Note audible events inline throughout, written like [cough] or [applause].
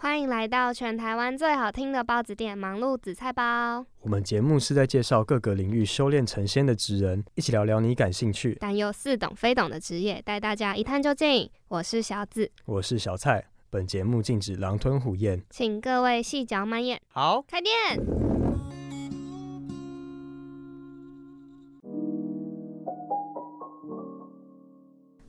欢迎来到全台湾最好听的包子店——忙碌紫菜包。我们节目是在介绍各个领域修炼成仙的职人，一起聊聊你感兴趣但又似懂非懂的职业，带大家一探究竟。我是小紫，我是小蔡。本节目禁止狼吞虎咽，请各位细嚼慢咽。好，开店。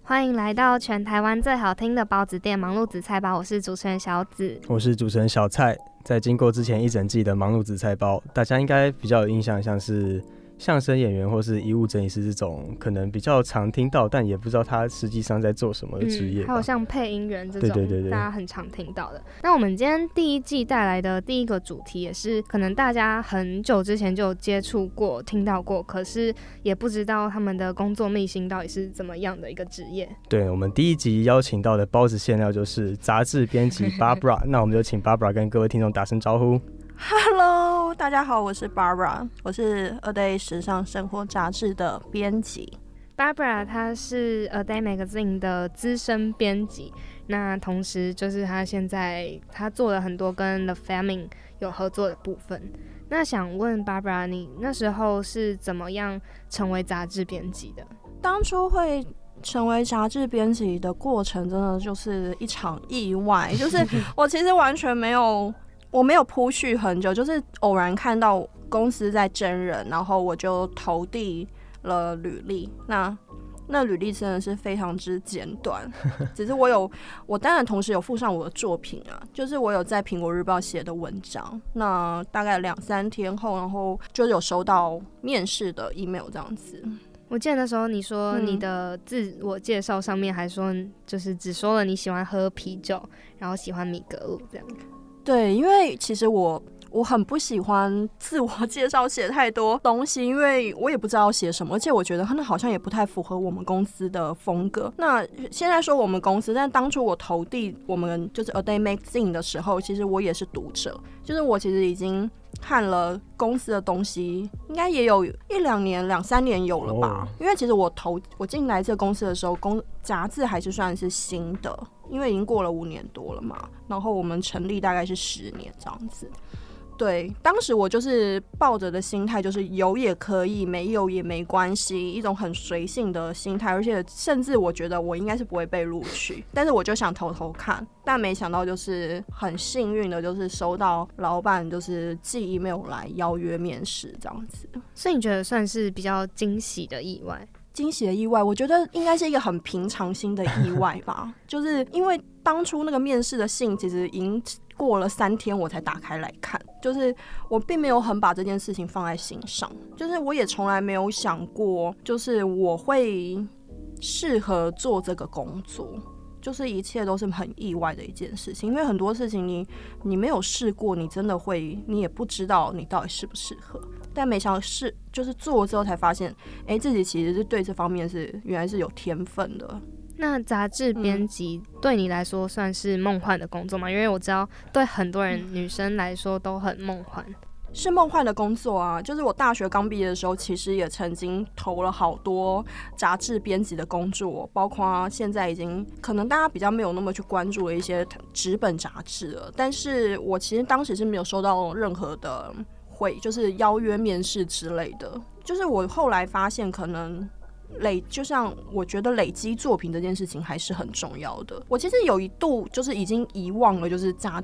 欢迎来到全台湾最好听的包子店——忙碌紫菜包。我是主持人小紫，我是主持人小蔡。在经过之前一整季的忙碌紫菜包，大家应该比较有印象，像是。相声演员或是遗物整理师这种，可能比较常听到，但也不知道他实际上在做什么的职业。还有像配音员这种，对对对对，大家很常听到的。那我们今天第一季带来的第一个主题，也是可能大家很久之前就接触过、听到过，可是也不知道他们的工作秘辛到底是怎么样的一个职业。对我们第一集邀请到的包子馅料就是杂志编辑 [laughs] Barbara，那我们就请 Barbara 跟各位听众打声招呼。Hello，大家好，我是 Barbara，我是 A Day 时尚生活杂志的编辑。Barbara 她是 A Day Magazine 的资深编辑，那同时就是她现在她做了很多跟 The Family 有合作的部分。那想问 Barbara，你那时候是怎么样成为杂志编辑的？当初会成为杂志编辑的过程，真的就是一场意外，就是 [laughs] 我其实完全没有。我没有铺叙很久，就是偶然看到公司在真人，然后我就投递了履历。那那履历真的是非常之简短，[laughs] 只是我有，我当然同时有附上我的作品啊，就是我有在苹果日报写的文章。那大概两三天后，然后就有收到面试的 email 这样子。我记得那时候你说你的自我介绍上面还说，就是只说了你喜欢喝啤酒，然后喜欢米格鲁这样。对，因为其实我我很不喜欢自我介绍写太多东西，因为我也不知道写什么，而且我觉得那好像也不太符合我们公司的风格。那现在说我们公司，但当初我投递我们就是 A Day Magazine 的时候，其实我也是读者，就是我其实已经看了公司的东西，应该也有一两年、两三年有了吧。因为其实我投我进来这个公司的时候，公杂志还是算是新的。因为已经过了五年多了嘛，然后我们成立大概是十年这样子。对，当时我就是抱着的心态，就是有也可以，没有也没关系，一种很随性的心态。而且甚至我觉得我应该是不会被录取，但是我就想偷偷看，但没想到就是很幸运的，就是收到老板就是寄 email 来邀约面试这样子。所以你觉得算是比较惊喜的意外？惊喜的意外，我觉得应该是一个很平常心的意外吧。[laughs] 就是因为当初那个面试的信，其实已经过了三天，我才打开来看。就是我并没有很把这件事情放在心上，就是我也从来没有想过，就是我会适合做这个工作。就是一切都是很意外的一件事情，因为很多事情你你没有试过，你真的会你也不知道你到底适不适合。但没想到是就是做了之后才发现，哎，自己其实是对这方面是原来是有天分的。那杂志编辑对你来说算是梦幻的工作吗？因为我知道对很多人女生来说都很梦幻。是梦幻的工作啊！就是我大学刚毕业的时候，其实也曾经投了好多杂志编辑的工作，包括现在已经可能大家比较没有那么去关注的一些纸本杂志了。但是我其实当时是没有收到任何的会，就是邀约面试之类的。就是我后来发现，可能累，就像我觉得累积作品这件事情还是很重要的。我其实有一度就是已经遗忘了，就是扎。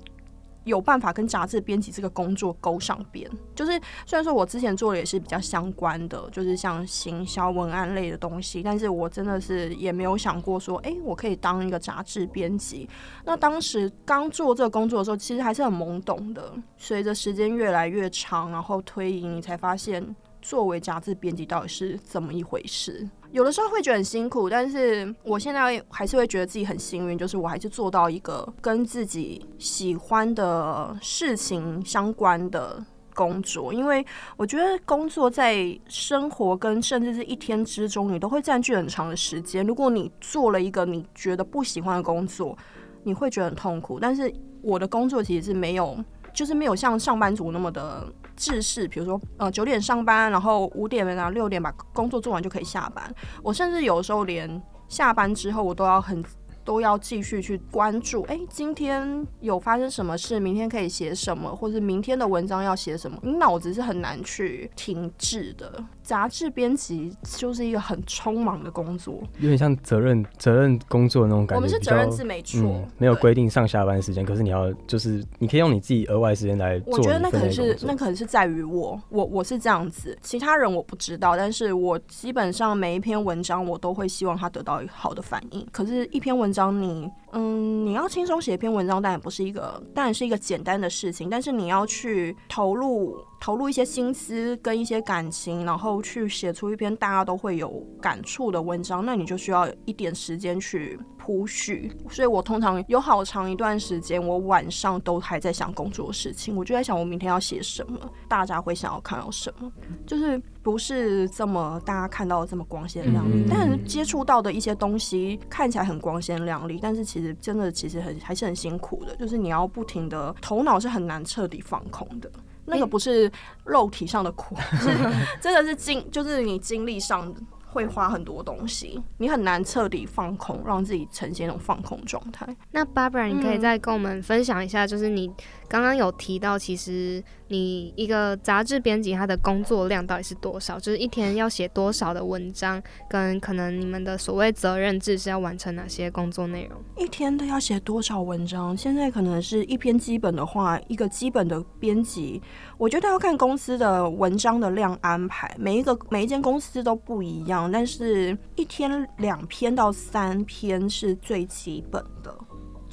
有办法跟杂志编辑这个工作勾上边，就是虽然说我之前做的也是比较相关的，就是像行销文案类的东西，但是我真的是也没有想过说，哎，我可以当一个杂志编辑。那当时刚做这个工作的时候，其实还是很懵懂的。随着时间越来越长，然后推移，你才发现。作为杂志编辑到底是怎么一回事？有的时候会觉得很辛苦，但是我现在还是会觉得自己很幸运，就是我还是做到一个跟自己喜欢的事情相关的工作，因为我觉得工作在生活跟甚至是一天之中，你都会占据很长的时间。如果你做了一个你觉得不喜欢的工作，你会觉得很痛苦。但是我的工作其实是没有，就是没有像上班族那么的制式，比如说呃九点上班，然后五点然后六点把工作做完就可以下班。我甚至有时候连下班之后，我都要很。都要继续去关注，哎，今天有发生什么事？明天可以写什么，或者明天的文章要写什么？你脑子是很难去停滞的。杂志编辑就是一个很匆忙的工作，有点像责任责任工作那种感觉。我们是责任制，没错，没有规定上下班时间，可是你要就是你可以用你自己额外时间来做。我觉得那可能是那可能是在于我，我我是这样子，其他人我不知道，但是我基本上每一篇文章我都会希望他得到好的反应。可是，一篇文章你。嗯，你要轻松写一篇文章，当然不是一个，当然是一个简单的事情。但是你要去投入投入一些心思跟一些感情，然后去写出一篇大家都会有感触的文章，那你就需要一点时间去铺叙。所以我通常有好长一段时间，我晚上都还在想工作的事情，我就在想我明天要写什么，大家会想要看到什么，就是不是这么大家看到的这么光鲜亮丽，但是接触到的一些东西看起来很光鲜亮丽，但是其实。真的其实很还是很辛苦的，就是你要不停的，头脑是很难彻底放空的。那个不是肉体上的苦，是 [laughs] 真的是精，就是你精力上会花很多东西，你很难彻底放空，让自己呈现一种放空状态。那 Barbara，你可以再跟我们分享一下，就是你。刚刚有提到，其实你一个杂志编辑，他的工作量到底是多少？就是一天要写多少的文章，跟可能你们的所谓责任制是要完成哪些工作内容？一天都要写多少文章？现在可能是一篇基本的话，一个基本的编辑，我觉得要看公司的文章的量安排，每一个每一间公司都不一样，但是一天两篇到三篇是最基本的。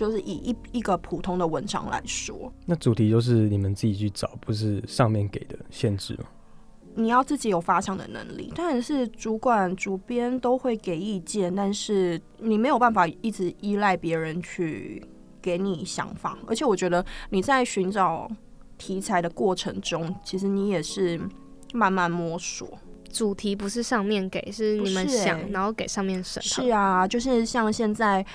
就是以一一个普通的文章来说，那主题就是你们自己去找，不是上面给的限制吗？你要自己有发想的能力，当然是主管、主编都会给意见，但是你没有办法一直依赖别人去给你想法。而且我觉得你在寻找题材的过程中，其实你也是慢慢摸索。主题不是上面给，是你们想，然后给上面审。是啊，就是像现在。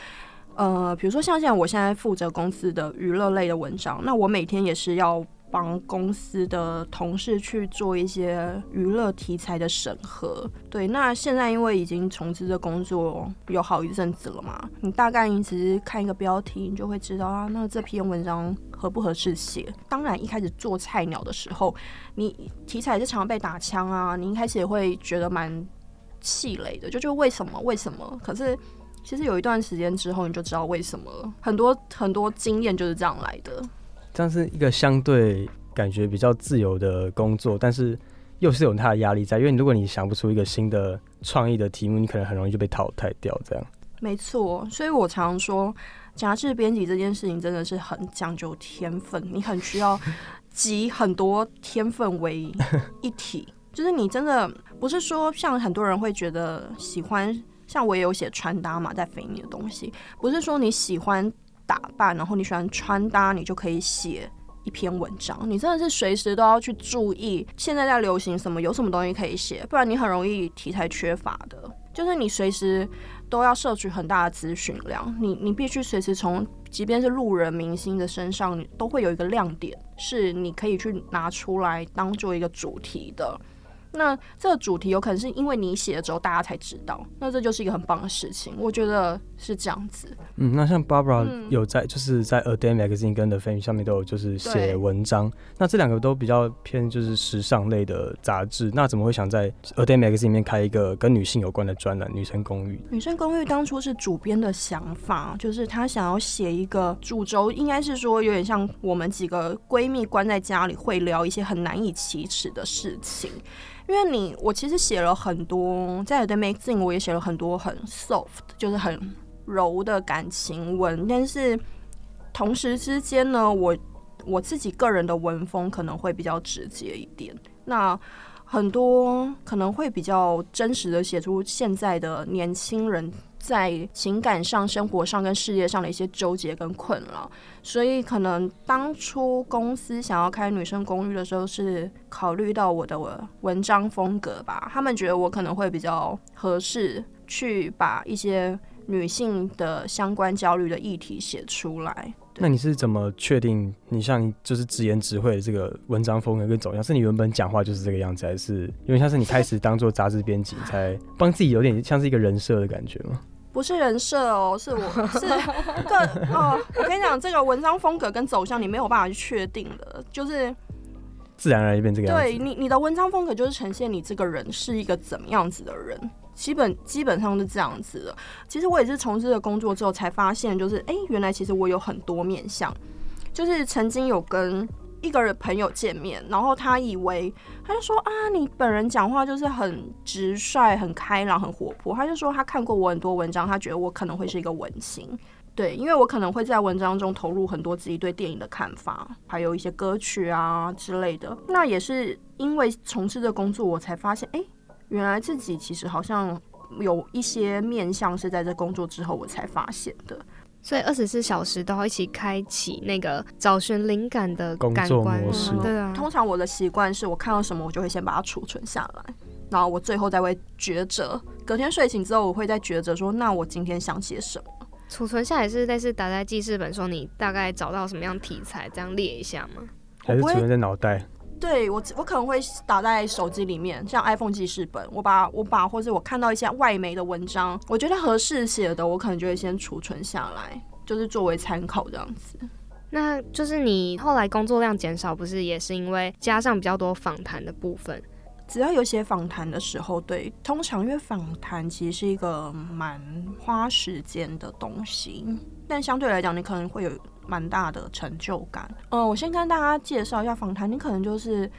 呃，比如说像现在，我现在负责公司的娱乐类的文章，那我每天也是要帮公司的同事去做一些娱乐题材的审核。对，那现在因为已经从事这工作有好一阵子了嘛，你大概你只是看一个标题，你就会知道啊，那这篇文章合不合适写。当然，一开始做菜鸟的时候，你题材是常被打枪啊，你一开始也会觉得蛮气馁的，就就为什么为什么？可是。其实有一段时间之后，你就知道为什么了。很多很多经验就是这样来的。这样是一个相对感觉比较自由的工作，但是又是有它的压力在。因为如果你想不出一个新的创意的题目，你可能很容易就被淘汰掉。这样没错。所以我常说，杂志编辑这件事情真的是很讲究天分，你很需要集很多天分为一体。[laughs] 就是你真的不是说像很多人会觉得喜欢。像我也有写穿搭嘛，在肥你的东西，不是说你喜欢打扮，然后你喜欢穿搭，你就可以写一篇文章。你真的是随时都要去注意现在在流行什么，有什么东西可以写，不然你很容易题材缺乏的。就是你随时都要摄取很大的资讯量，你你必须随时从，即便是路人明星的身上，你都会有一个亮点，是你可以去拿出来当做一个主题的。那这个主题有可能是因为你写了之后大家才知道，那这就是一个很棒的事情，我觉得是这样子。嗯，那像 Barbara 有在就是在 A Day Magazine 跟 The Fame 上面都有就是写文章，那这两个都比较偏就是时尚类的杂志，那怎么会想在 A Day Magazine 里面开一个跟女性有关的专栏《女生公寓》？女生公寓当初是主编的想法，就是他想要写一个主轴，应该是说有点像我们几个闺蜜关在家里会聊一些很难以启齿的事情。因为你，我其实写了很多，在《The Magazine》我也写了很多很 soft，就是很柔的感情文。但是同时之间呢，我我自己个人的文风可能会比较直接一点。那很多可能会比较真实的写出现在的年轻人在情感上、生活上跟事业上的一些纠结跟困扰，所以可能当初公司想要开女生公寓的时候，是考虑到我的文章风格吧，他们觉得我可能会比较合适去把一些女性的相关焦虑的议题写出来。那你是怎么确定你像就是直言直会的这个文章风格跟走向？是你原本讲话就是这个样子，还是因为像是你开始当做杂志编辑，才帮自己有点像是一个人设的感觉吗？不是人设哦，是我是个哦。我跟你讲，这个文章风格跟走向你没有办法去确定的，就是自然而然变这个样子。对你，你的文章风格就是呈现你这个人是一个怎么样子的人。基本基本上是这样子的。其实我也是从事了工作之后才发现，就是哎，原来其实我有很多面相。就是曾经有跟一个人朋友见面，然后他以为他就说啊，你本人讲话就是很直率、很开朗、很活泼。他就说他看过我很多文章，他觉得我可能会是一个文青。对，因为我可能会在文章中投入很多自己对电影的看法，还有一些歌曲啊之类的。那也是因为从事这工作，我才发现，哎。原来自己其实好像有一些面相是在这工作之后我才发现的，所以二十四小时都要一起开启那个找寻灵感的工作模式。对啊，通常我的习惯是我看到什么，我就会先把它储存下来，然后我最后再会抉择。隔天睡醒之后，我会再抉择说，那我今天想写什么？储存下来是类似打在记事本，说你大概找到什么样题材，这样列一下吗？还是储存在脑袋？对我，我可能会打在手机里面，像 iPhone 记事本，我把我把或者我看到一些外媒的文章，我觉得合适写的，我可能就会先储存下来，就是作为参考这样子。那就是你后来工作量减少，不是也是因为加上比较多访谈的部分？只要有写访谈的时候，对，通常因为访谈其实是一个蛮花时间的东西，但相对来讲，你可能会有。蛮大的成就感。嗯，我先跟大家介绍一下访谈。你可能就是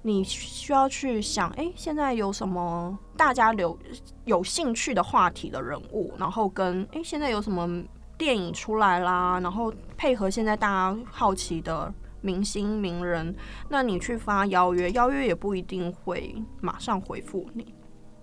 你需要去想，哎，现在有什么大家有有兴趣的话题的人物，然后跟哎，现在有什么电影出来啦，然后配合现在大家好奇的明星名人，那你去发邀约，邀约也不一定会马上回复你，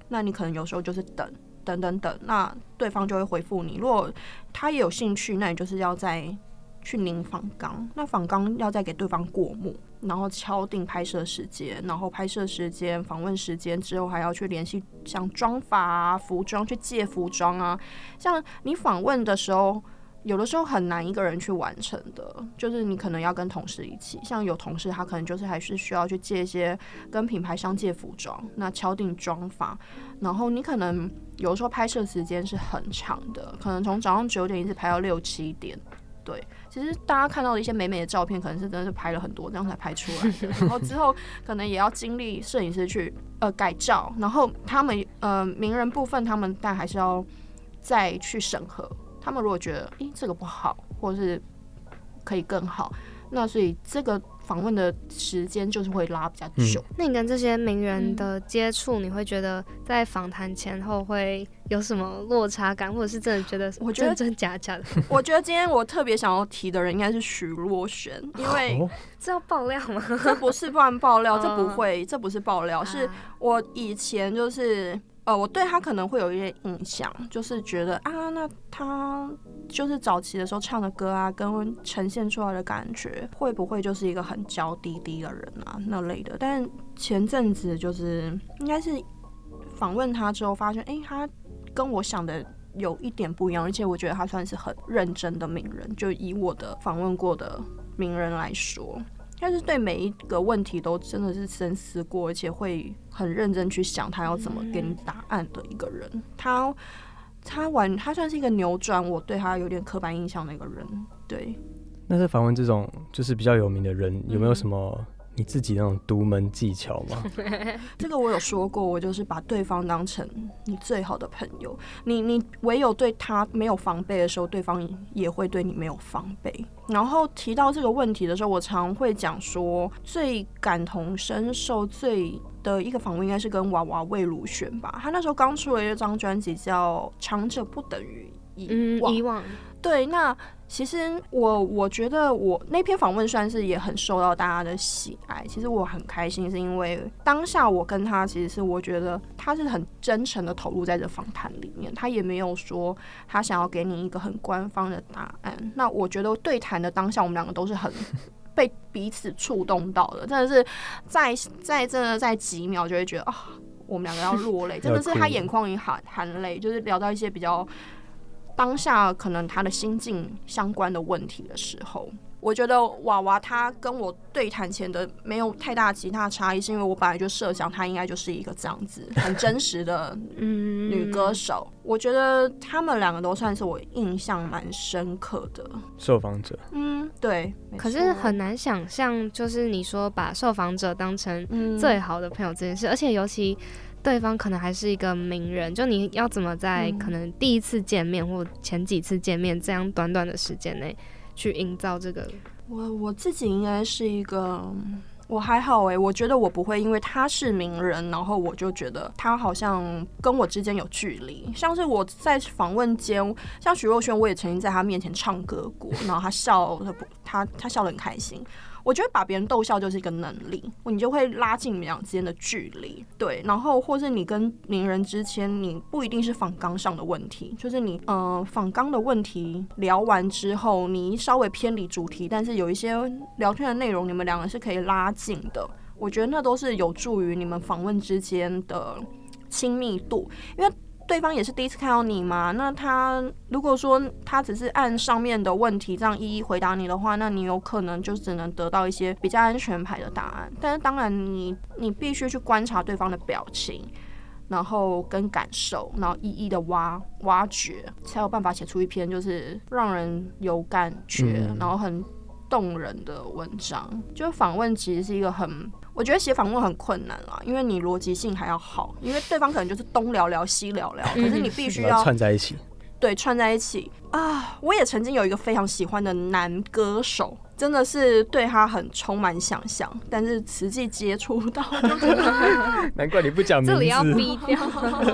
那你可能有时候就是等等等等，那对方就会回复你。如果他也有兴趣，那你就是要再。去拧访纲，那访纲要再给对方过目，然后敲定拍摄时间，然后拍摄时间、访问时间之后，还要去联系像妆发啊、服装去借服装啊。像你访问的时候，有的时候很难一个人去完成的，就是你可能要跟同事一起。像有同事他可能就是还是需要去借一些跟品牌商借服装，那敲定妆发，然后你可能有的时候拍摄时间是很长的，可能从早上九点一直拍到六七点，对。其实大家看到的一些美美的照片，可能是真的是拍了很多，这样才拍出来的。然后之后可能也要经历摄影师去呃改照，然后他们呃名人部分，他们但还是要再去审核。他们如果觉得诶这个不好，或者是可以更好，那所以这个。访问的时间就是会拉比较久。那你跟这些名人的接触，你会觉得在访谈前后会有什么落差感，或者是真的觉得我真真假假的？[laughs] 我觉得今天我特别想要提的人应该是徐若瑄，因为 [laughs] 这要爆料吗？这不是不然爆料，[laughs] 这不会，这不是爆料，是我以前就是。呃，我对他可能会有一些印象，就是觉得啊，那他就是早期的时候唱的歌啊，跟呈现出来的感觉，会不会就是一个很娇滴滴的人啊那类的？但前阵子就是应该是访问他之后，发现哎，他跟我想的有一点不一样，而且我觉得他算是很认真的名人，就以我的访问过的名人来说。但是对每一个问题都真的是深思过，而且会很认真去想他要怎么给你答案的一个人。他他完，他算是一个扭转我对他有点刻板印象的一个人。对。那在访问这种就是比较有名的人，有没有什么？你自己那种独门技巧吗？[laughs] 这个我有说过，我就是把对方当成你最好的朋友。你你唯有对他没有防备的时候，对方也会对你没有防备。然后提到这个问题的时候，我常会讲说，最感同身受最的一个访问应该是跟娃娃魏如萱吧。他那时候刚出了一张专辑叫《长者不等于以嗯，以往对，那其实我我觉得我那篇访问算是也很受到大家的喜爱。其实我很开心，是因为当下我跟他其实是我觉得他是很真诚的投入在这访谈里面，他也没有说他想要给你一个很官方的答案。那我觉得对谈的当下，我们两个都是很。[laughs] 被彼此触动到的，真的是在在真的在几秒就会觉得啊，我们两个要落泪，[laughs] 真的是他眼眶里含含泪，就是聊到一些比较当下可能他的心境相关的问题的时候，我觉得娃娃他跟我对谈前的没有太大其他差异，是因为我本来就设想他应该就是一个这样子很真实的嗯女歌手。我觉得他们两个都算是我印象蛮深刻的。受访者，嗯，对。可是很难想象，就是你说把受访者当成嗯最好的朋友这件事，而且尤其对方可能还是一个名人，就你要怎么在嗯可能第一次见面或前几次见面这样短短的时间内去营造这个，我我自己应该是一个，我还好诶、我觉得我不会因为他是名人，然后我就觉得他好像跟我之间有距离。像是我在访问间，像徐若瑄，我也曾经在他面前唱歌过，然后他笑他不，他他笑得很开心。我觉得把别人逗笑就是一个能力，你就会拉近你们俩之间的距离。对，然后或是你跟名人之间，你不一定是访纲上的问题，就是你呃访纲的问题聊完之后，你稍微偏离主题，但是有一些聊天的内容，你们两个是可以拉近的。我觉得那都是有助于你们访问之间的亲密度，因为对方也是第一次看到你嘛。那他如果说他只是按上面的问题这样一一回答你的话，那你有可能就只能得到一些比较安全牌的答案。但是当然你，你必须去观察对方的表情。然后跟感受，然后一一的挖挖掘，才有办法写出一篇就是让人有感觉，然后很动人的文章。就访问其实是一个很，我觉得写访问很困难啦，因为你逻辑性还要好，因为对方可能就是东聊聊西聊聊，可是你必须要串在一起。对串在一起啊。我也曾经有一个非常喜欢的男歌手。真的是对他很充满想象，但是实际接触到 [laughs] 难怪你不讲名字这里要字，逼掉。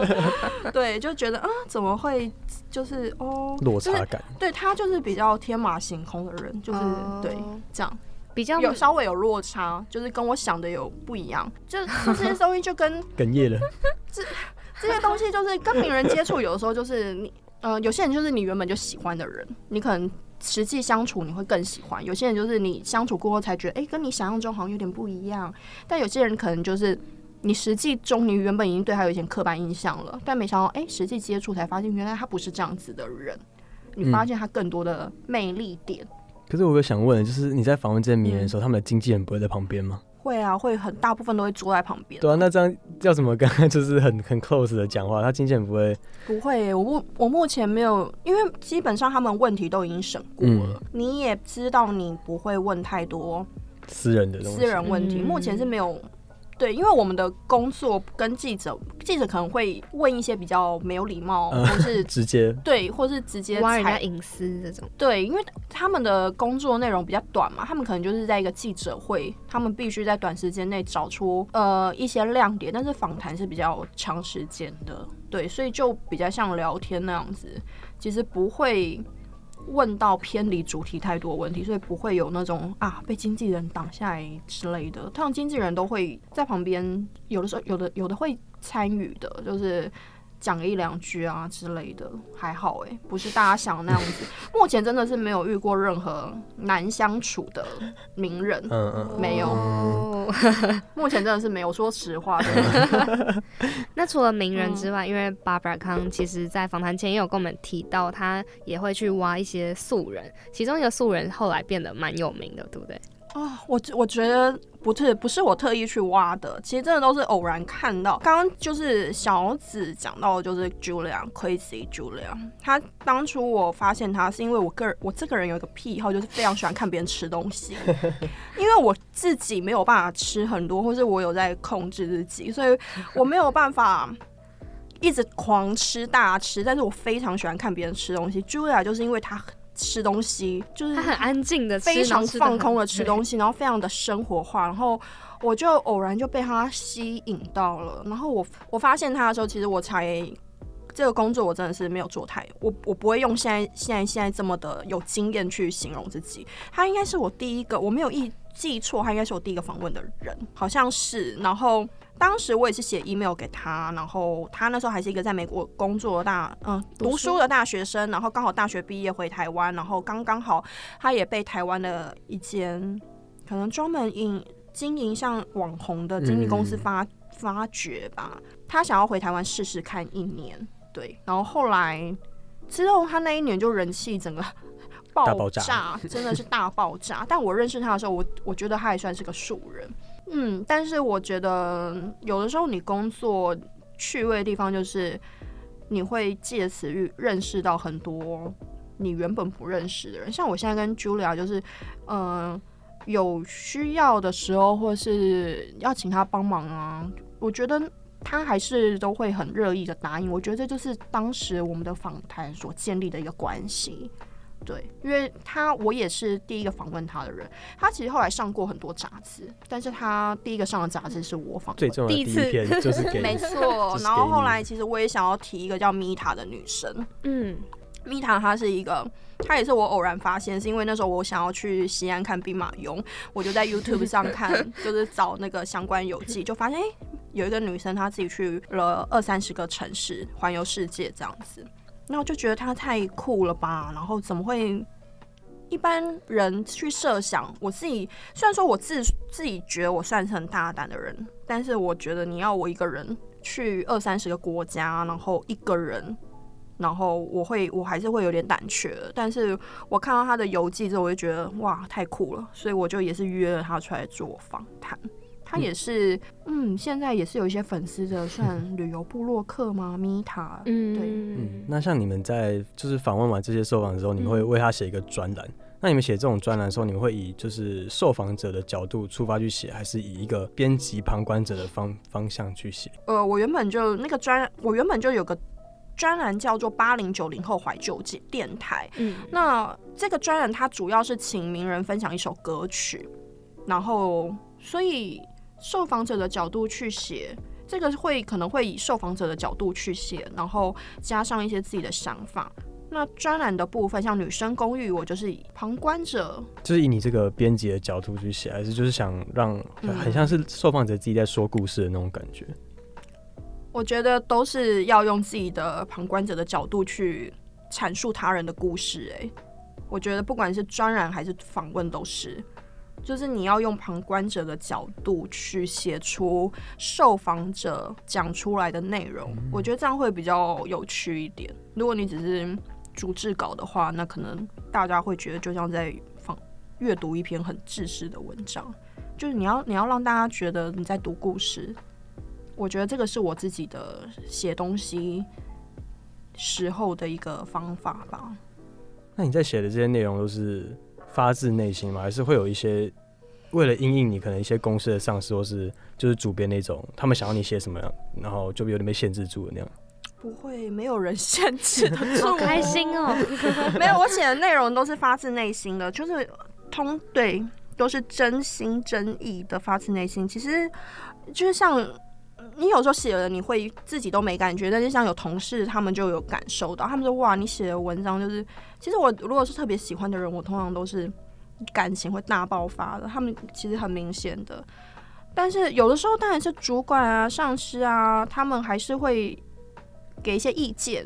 [laughs] 对，就觉得啊，怎么会就是哦，就是落差感。对他就是比较天马行空的人，就是、哦对这样比较有稍微有落差，就是跟我想的有不一样。就 [laughs] 就这些东西就跟哽咽了，[laughs] 这这些东西就是跟名人接触，有的时候就是你呃，有些人就是你原本就喜欢的人，你可能。实际相处你会更喜欢，有些人就是你相处过后才觉得，哎、跟你想象中好像有点不一样。但有些人可能就是你实际中你原本已经对他有一些刻板印象了，但没想到，哎、实际接触才发现原来他不是这样子的人，你发现他更多的魅力点。可是我有想问，就是你在访问这些名人的嗯时候，他们的经纪人不会在旁边吗？会啊，会很大部分都会坐在旁边。对啊，那这样要怎么跟他就是很 [laughs] 很 close 的讲话？他经纪人不会不会，我目我目前没有，因为基本上他们问题都已经审过了，你也知道你不会问太多私人的东西。私人问题，嗯目前是没有。对，因为我们的工作跟记者，记者可能会问一些比较没有礼貌，嗯或是 [laughs] 直接对，或是直接挖人家隐私这种，对，因为他们的工作内容比较短嘛，他们可能就是在一个记者会，他们必须在短时间内找出呃一些亮点，但是访谈是比较长时间的，对，所以就比较像聊天那样子，其实不会问到偏离主题太多问题，所以不会有那种啊被经纪人挡下来之类的。通常经纪人都会在旁边，有的时候有的有的会参与的，就是。讲一两句啊之类的，还好诶、不是大家想的那样子。[laughs] 目前真的是没有遇过任何难相处的名人，嗯嗯，没有哦目前真的是没有。说实话，真 [laughs] 的 [laughs] 那除了名人嗯之外，因为 Barbara 康其实在访谈前也有跟我们提到，他也会去挖一些素人，其中一个素人后来变得蛮有名的，对不对？啊，我我觉得不是不是我特意去挖的，其实真的都是偶然看到。刚刚就是小紫讲到的就是 Julia Crazy Julia，他当初我发现他是因为我个人我这个人有一个癖好，就是非常喜欢看别人吃东西，[laughs] 因为我自己没有办法吃很多，或是我有在控制自己，所以我没有办法。一直狂吃大吃，但是我非常喜欢看别人吃东西。Julia 就是因为她吃东西，就是他很安静的，非常放空的吃东西，然后非常的生活化，然后我就偶然就被他吸引到了。然后我我发现他的时候，其实我才这个工作我真的是没有做太，我我不会用现在现在现在这么的有经验去形容自己。他应该是我第一个，我没有记记错，他应该是我第一个访问的人，好像是。然后当时我也是写 email 给他，然后他那时候还是一个在美国工作的大嗯读书？的大学生，然后刚好大学毕业回台湾，然后刚刚好他也被台湾的一间可能专门营经营像网红的经纪公司发发掘吧，他想要回台湾试试看一年。对，然后后来之后，他那一年就人气整个 [laughs] 爆炸，[laughs] 真的是大爆炸。但我认识他的时候，我我觉得他还算是个素人，嗯。但是我觉得有的时候你工作趣味的地方，就是你会借此认识到很多你原本不认识的人。像我现在跟 Julia，就是嗯，有需要的时候，或是要请他帮忙啊，我觉得。他还是都会很热意的答应，我觉得这就是当时我们的访谈所建立的一个关系。对，因为他我也是第一个访问他的人，他其实后来上过很多杂志，但是他第一个上的杂志是我访最重要的第一次就是 [laughs] 没错。然后后来其实我也想要提一个叫米塔的女生，嗯。蜜塔，她是一个，她也是我偶然发现，是因为那时候我想要去西安看兵马俑，我就在 YouTube 上看，[laughs] 就是找那个相关游记，就发现哎，有一个女生她自己去了二三十个城市环游世界这样子，那我就觉得他太酷了吧，然后怎么会一般人去设想？我自己虽然说我自自己觉得我算是很大胆的人，但是我觉得你要我一个人去二三十个国家，然后一个人。然后我会，我还是会有点胆怯，但是我看到他的游记之后，我就觉得哇，太酷了，所以我就也是约了他出来做访谈。他也是，嗯，现在也是有一些粉丝的，算 [laughs] 旅游部落客吗？米塔，嗯，对，嗯。那像你们在就是访问完这些受访之后，你们会为他写一个专栏。那你们写这种专栏的时候，你们会以就是受访者的角度出发去写，还是以一个编辑旁观者的方方向去写？呃，我原本就那个专，我原本就有个。专栏叫做八零九零后怀旧节电台。嗯，那这个专栏它主要是请名人分享一首歌曲，然后所以受访者的角度去写，这个会可能会以受访者的角度去写，然后加上一些自己的想法。那专栏的部分，像女生公寓，我就是以旁观者，就是以你这个编辑的角度去写，还是就是想让很像是受访者自己在说故事的那种感觉。我觉得都是要用自己的旁观者的角度去阐述他人的故事。哎，我觉得不管是专栏还是访问，都是，就是你要用旁观者的角度去写出受访者讲出来的内容。我觉得这样会比较有趣一点。如果你只是逐字稿的话，那可能大家会觉得就像在访阅读一篇很知识的文章。就是你要你要让大家觉得你在读故事。我觉得这个是我自己的写东西时候的一个方法吧。那你在写的这些内容都是发自内心吗？还是会有一些为了应应你可能一些公司的上司或是就是主编那种，他们想要你写什么，然后就有点被限制住了那样？不会，没有人限制的，[laughs] 好开心哦！[laughs] 没有，我写的内容都是发自内心的，就是通对，都是真心真意的发自内心。其实就是像。你有时候写了，你会自己都没感觉，但是像有同事，他们就有感受到，他们说哇，你写的文章就是，其实我如果是特别喜欢的人，我通常都是感情会大爆发的，他们其实很明显的。但是有的时候，当然是主管啊、上司啊，他们还是会给一些意见，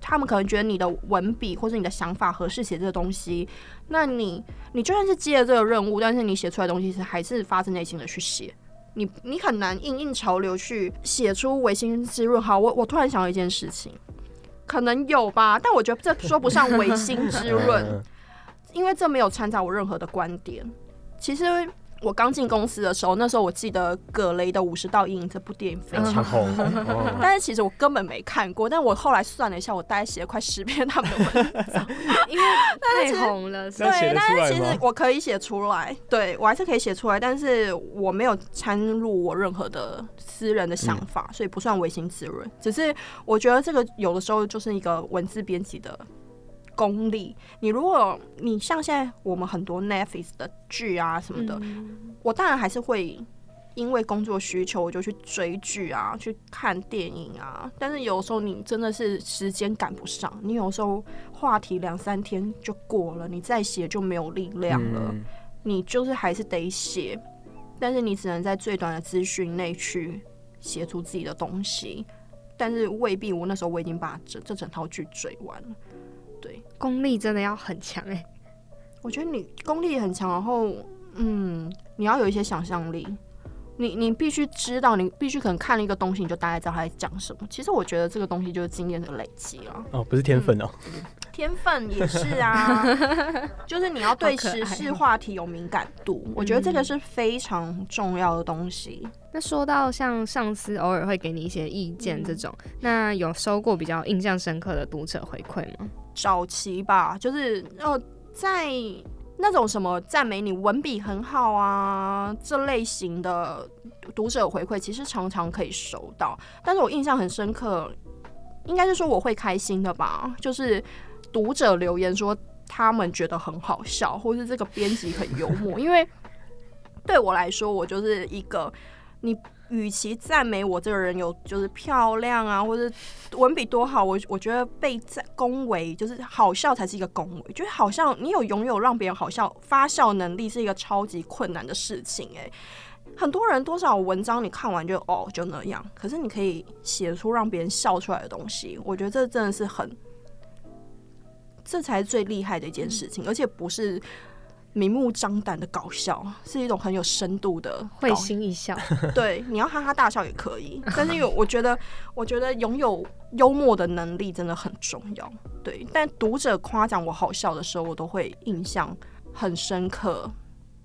他们可能觉得你的文笔或者你的想法合适写这个东西，那你你就算是接了这个任务，但是你写出来东西是还是发自内心的去写。你你很难应应潮流去写出唯心之论。好，我我突然想到一件事情，可能有吧，但我觉得这说不上唯心之论，[laughs] 因为这没有掺杂我任何的观点。其实。我刚进公司的时候，那时候我记得葛雷的《五十道阴影》这部电影非常红，[laughs] 但是其实我根本没看过。但我后来算了一下，我大概写了快十篇他们的文章，因为太红了。对，但是其实我可以写出来，对我还是可以写出来，但是我没有掺入我任何的私人的想法，所以不算唯心滋润。只是我觉得这个有的时候就是一个文字编辑的。功力，你如果你像现在我们很多 Netflix 的剧啊什么的，我当然还是会因为工作需求，我就去追剧啊，去看电影啊。但是有时候你真的是时间赶不上，你有时候话题两三天就过了，你再写就没有力量了。嗯你就是还是得写，但是你只能在最短的资讯内去写出自己的东西。但是未必，我那时候我已经把这这整套剧追完了。对，功力真的要很强哎、我觉得你功力很强，然后嗯，你要有一些想象力。你你必须知道，你必须可能看了一个东西，你就大概知道他在讲什么。其实我觉得这个东西就是经验的累积了。哦，不是天分哦，天分也是啊，[laughs] 就是你要对时事哦话题有敏感度，我觉得这个是非常重要的东西。那说到像上司偶尔会给你一些意见这种，那有收过比较印象深刻的读者回馈吗？早期吧，就是呃，在那种什么赞美你文笔很好啊这类型的读者回馈，其实常常可以收到。但是我印象很深刻，应该是说我会开心的吧，就是读者留言说他们觉得很好笑，或是这个编辑很幽默，[laughs] 因为对我来说，我就是一个你。与其赞美我这个人有就是漂亮啊，或者文笔多好，我我觉得被赞恭维就是好笑才是一个恭维，就是好像你有拥有让别人好笑发笑能力是一个超级困难的事情诶、很多人多少文章你看完就哦就那样，可是你可以写出让别人笑出来的东西，我觉得这真的是很，这才是最厉害的一件事情，而且不是明目张胆的搞笑，是一种很有深度的会心一笑，对，你要哈哈大笑也可以，[laughs] 但是有我觉得，我觉得拥有幽默的能力真的很重要。对，但读者夸奖我好笑的时候，我都会印象很深刻。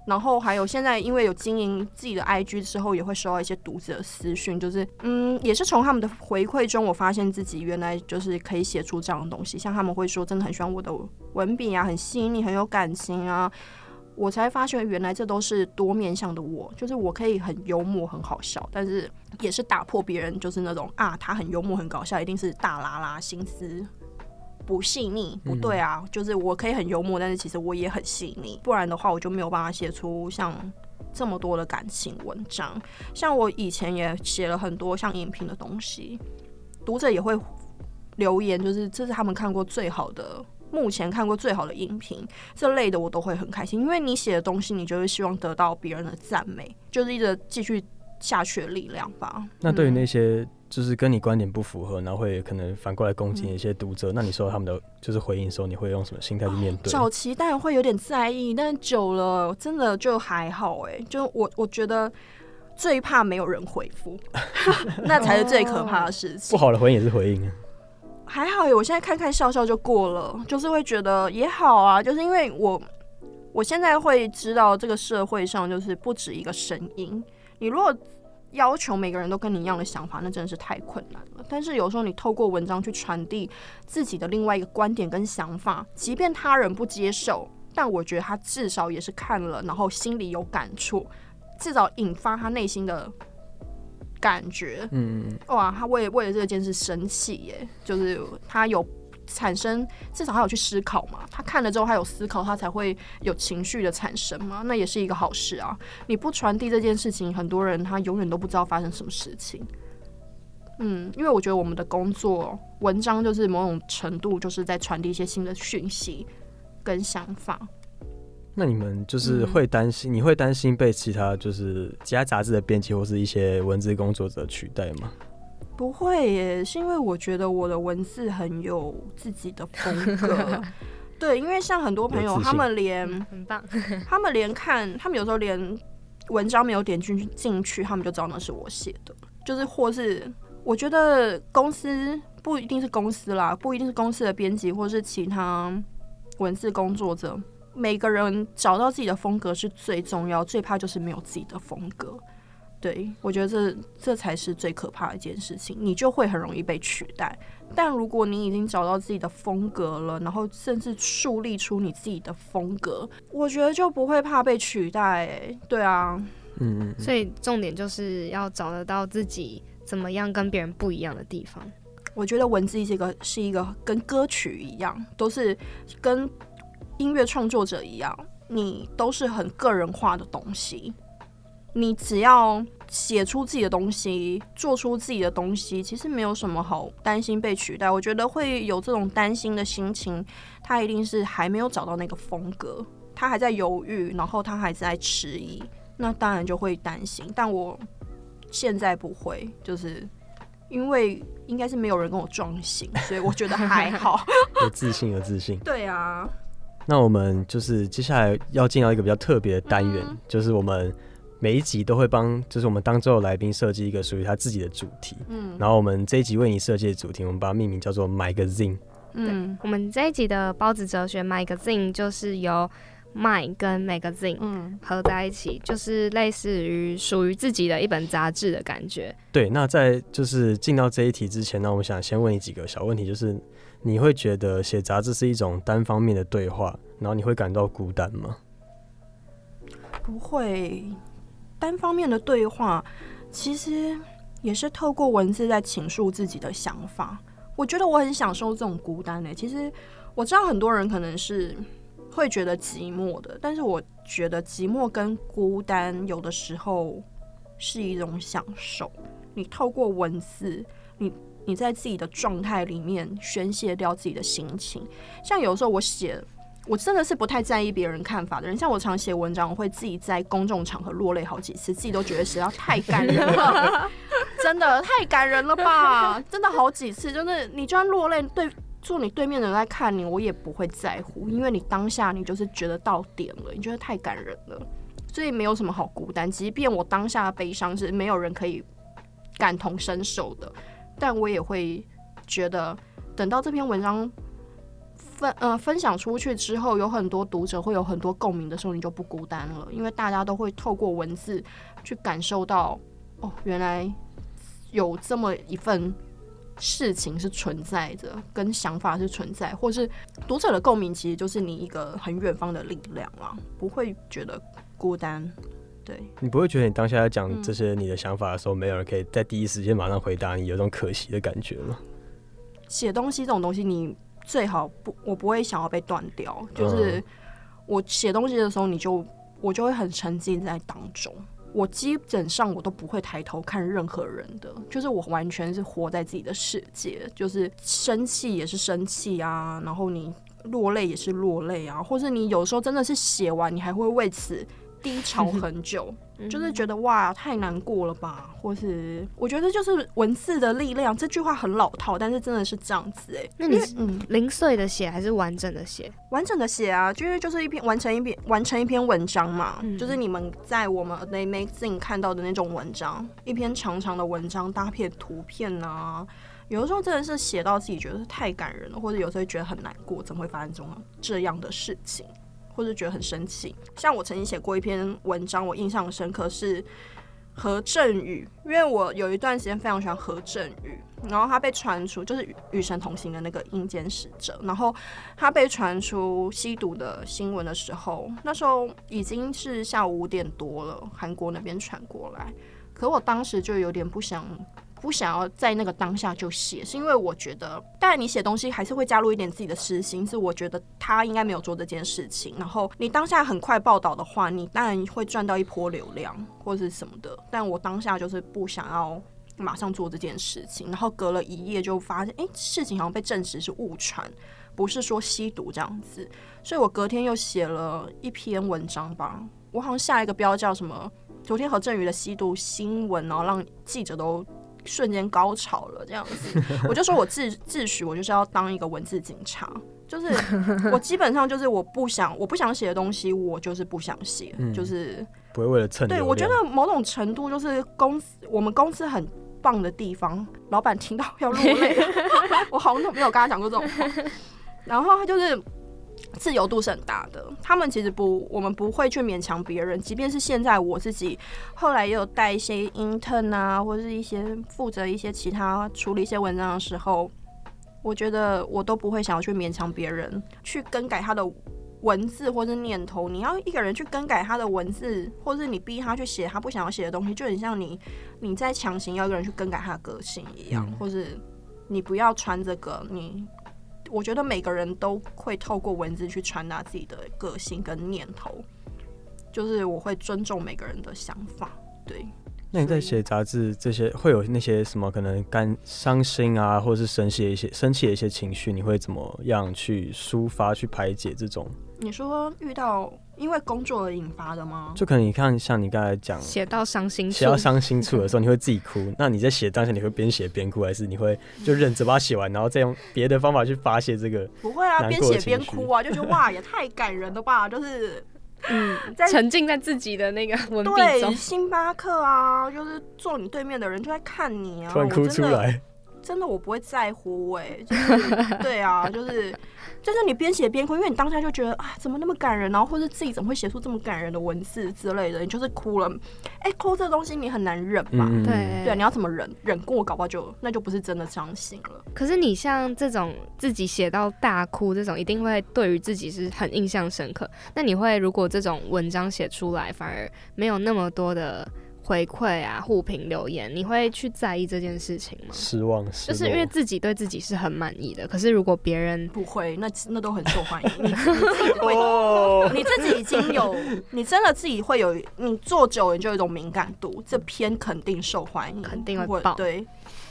然后还有现在因为有经营自己的 IG 之后，也会收到一些读者私讯，就是嗯，也是从他们的回馈中，我发现自己原来就是可以写出这样的东西。像他们会说，真的很喜欢我的文笔啊，很细腻，很有感情啊。我才发现原来这都是多面向的我，就是我可以很幽默、很好笑，但是也是打破别人就是那种啊，他很幽默、很搞笑，一定是大拉拉，心思不细腻，不对啊，就是我可以很幽默，但是其实我也很细腻，不然的话我就没有办法写出像这么多的感情文章。像我以前也写了很多像影评的东西，读者也会留言，就是这是他们看过最好的。目前看过最好的影评这类的，我都会很开心，因为你写的东西，你就是希望得到别人的赞美，就是一直继续下去的力量吧。那对于嗯那些就是跟你观点不符合，然后会可能反过来攻击你一些读者，那你收到他们的就是回应的时候，你会用什么心态去面对？早期当然会有点在意，但久了真的就还好哎、就我我觉得最怕没有人回复，[laughs] 那才是最可怕的事情。不好的回应也是回应啊。还好耶，我现在看看笑笑就过了，就是会觉得也好啊，就是因为我我现在会知道这个社会上就是不止一个声音，你如果要求每个人都跟你一样的想法，那真的是太困难了。但是有时候你透过文章去传递自己的另外一个观点跟想法，即便他人不接受，但我觉得他至少也是看了，然后心里有感触，至少引发他内心的感觉。嗯，哇，他为为了这件事生气耶，就是他有产生，至少他有去思考嘛。他看了之后，他有思考，他才会有情绪的产生嘛。那也是一个好事啊。你不传递这件事情，很多人他永远都不知道发生什么事情。嗯，因为我觉得我们的工作文章就是某种程度就是在传递一些新的讯息跟想法。那你们就是嗯会担心，你会担心被其他就是其他杂志的编辑或是一些文字工作者取代吗？不会耶，是因为我觉得我的文字很有自己的风格。[laughs] 对，因为像很多朋友，他们连很棒。[laughs] 他们连看，他们有时候连文章没有点进去进去，他们就知道那是我写的，就是或是我觉得公司不一定是公司啦，不一定是公司的编辑或是其他文字工作者，每个人找到自己的风格是最重要，最怕就是没有自己的风格。对，我觉得这这才是最可怕的一件事情，你就会很容易被取代。但如果你已经找到自己的风格了，然后甚至树立出你自己的风格，我觉得就不会怕被取代、欸。对啊，嗯嗯嗯。所以重点就是要找得到自己怎么样跟别人不一样的地方。我觉得文字是一个是一个跟歌曲一样，都是跟音乐创作者一样，你都是很个人化的东西。你只要写出自己的东西，做出自己的东西，其实没有什么好担心被取代。我觉得会有这种担心的心情，他一定是还没有找到那个风格，他还在犹豫，然后他还在迟疑，那当然就会担心。但我现在不会，就是因为应该是没有人跟我撞型，所以我觉得还好。[laughs] 有自信，有自信。对啊，那我们就是接下来要进到一个比较特别的单元，嗯就是我们每一集都会帮，就是我们当周的来宾设计一个属于他自己的主题。嗯然后我们这一集为你设计的主题，我们把它命名叫做 Magazine。嗯我们这一集的包子哲学 magazine 就是由 mind 跟 magazine 嗯合在一起，就是类似于属于自己的一本杂志的感觉。对，那在就是进到这一题之前呢，我想先问你几个小问题，就是你会觉得写杂志是一种单方面的对话，然后你会感到孤单吗？不会单方面的对话，其实也是透过文字在倾诉自己的想法。我觉得我很享受这种孤单呢、其实我知道很多人可能是会觉得寂寞的，但是我觉得寂寞跟孤单有的时候是一种享受。你透过文字，你你在自己的状态里面宣泄掉自己的心情。像有时候我写我真的是不太在意别人看法的人，像我常写文章，我会自己在公众场合落泪好几次，自己都觉得实在太感人了，[laughs] 真的太感人了吧？真的好几次，就是你就算落泪，对坐你对面的人在看你，我也不会在乎，因为你当下你就是觉得到点了，你觉得太感人了，所以没有什么好孤单。即便我当下的悲伤是没有人可以感同身受的，但我也会觉得等到这篇文章。分呃分享出去之后，有很多读者会有很多共鸣的时候，你就不孤单了，因为大家都会透过文字去感受到，哦，原来有这么一份事情是存在的，跟想法是存在，或是读者的共鸣，其实就是你一个很远方的力量啊，不会觉得孤单。对，你不会觉得你当下在讲嗯这些你的想法的时候，没有人可以在第一时间马上回答你，有种可惜的感觉吗？写东西这种东西，你最好不，我不会想要被断掉。就是嗯我写东西的时候，你就我就会很沉浸在当中。我基本上我都不会抬头看任何人的，就是我完全是活在自己的世界，就是生气也是生气啊，然后你落泪也是落泪啊，或是你有时候真的是写完，你还会为此低潮很久，就是觉得哇太难过了吧，或是我觉得就是文字的力量，这句话很老套，但是真的是这样子哎、那你嗯，零碎的写还是完整的写？完整的写啊，就是就是一篇完成一篇完成一篇文章嘛，嗯。就是你们在我们 A Day Magazine 看到的那种文章，一篇长长的文章搭配图片啊，有的时候真的是写到自己觉得太感人了，或者有时候觉得很难过，怎么会发生这种这样的事情，或者觉得很生气。像我曾经写过一篇文章，我印象深刻是何振宇，因为我有一段时间非常喜欢何振宇，然后他被传出就是与神同行的那个阴间使者，然后他被传出吸毒的新闻的时候，那时候已经是下午五点多了，韩国那边传过来，可我当时就有点不想。不想要在那个当下就写，是因为我觉得，当然你写东西还是会加入一点自己的私心，是我觉得他应该没有做这件事情。然后你当下很快报道的话，你当然会赚到一波流量或者是什么的。但我当下就是不想要马上做这件事情，然后隔了一夜就发现，哎、事情好像被证实是误传，不是说吸毒这样子。所以我隔天又写了一篇文章吧，我好像下一个标叫什么“昨天何振宇的吸毒新闻”，然后让记者都瞬间高潮了这样子。[laughs] 我就说我自自诩我就是要当一个文字警察，就是 [laughs] 我基本上就是我不想我不想写的东西，我就是不想写，嗯就是不会为了蹭对，我觉得某种程度就是公司，我们公司很棒的地方，老板听到要落泪，[laughs] 我好像都没有跟他讲过这种话。然后他就是自由度是很大的，他们其实不，我们不会去勉强别人，即便是现在我自己后来也有带一些 intern 啊，或者是一些负责一些其他处理一些文章的时候，我觉得我都不会想要去勉强别人去更改他的文字或是念头，你要一个人去更改他的文字，或是你逼他去写他不想要写的东西，就很像你你在强行要一个人去更改他的个性一样，嗯。或是你不要穿这个，你我觉得每个人都会透过文字去传达自己的个性跟念头，就是我会尊重每个人的想法，对，那你在写杂志这些会有那些什么可能干伤心啊，或是生气的一些生气的一些情绪，你会怎么样去抒发、去排解这种？你说遇到因为工作而引发的吗？就可能你看像你刚才讲写到伤心处，写到伤心处的时候，你会自己哭。[laughs] 那你在写当下，你会边写边哭，还是你会就 [laughs] 忍着把它写完，然后再用别的方法去发泄这个？不会啊，边写边哭啊，就觉得哇，也太感人了吧！[laughs] 就是嗯，在沉浸在自己的那个文笔对中。星巴克啊，就是坐你对面的人就在看你啊，突然哭出来，真的我不会在乎哎、就是 [laughs] 对啊，就是就是你边写边哭，因为你当下就觉得啊，怎么那么感人，然后或者自己怎么会写出这么感人的文字之类的，你就是哭了。哎、哭这东西你很难忍吧？嗯，对对，你要怎么忍？忍过，搞不好就那就不是真的伤心了。可是你像这种自己写到大哭这种，一定会对于自己是很印象深刻。那你会如果这种文章写出来，反而没有那么多的回馈啊、互评留言，你会去在意这件事情吗？失望，失就是因为自己对自己是很满意的，可是如果别人不会，那那都很受欢迎。[laughs] 你你自己 [laughs] 你自己已经有，你真的自己会有，你做久了你就有一种敏感度，这篇肯定受欢迎，肯定会爆对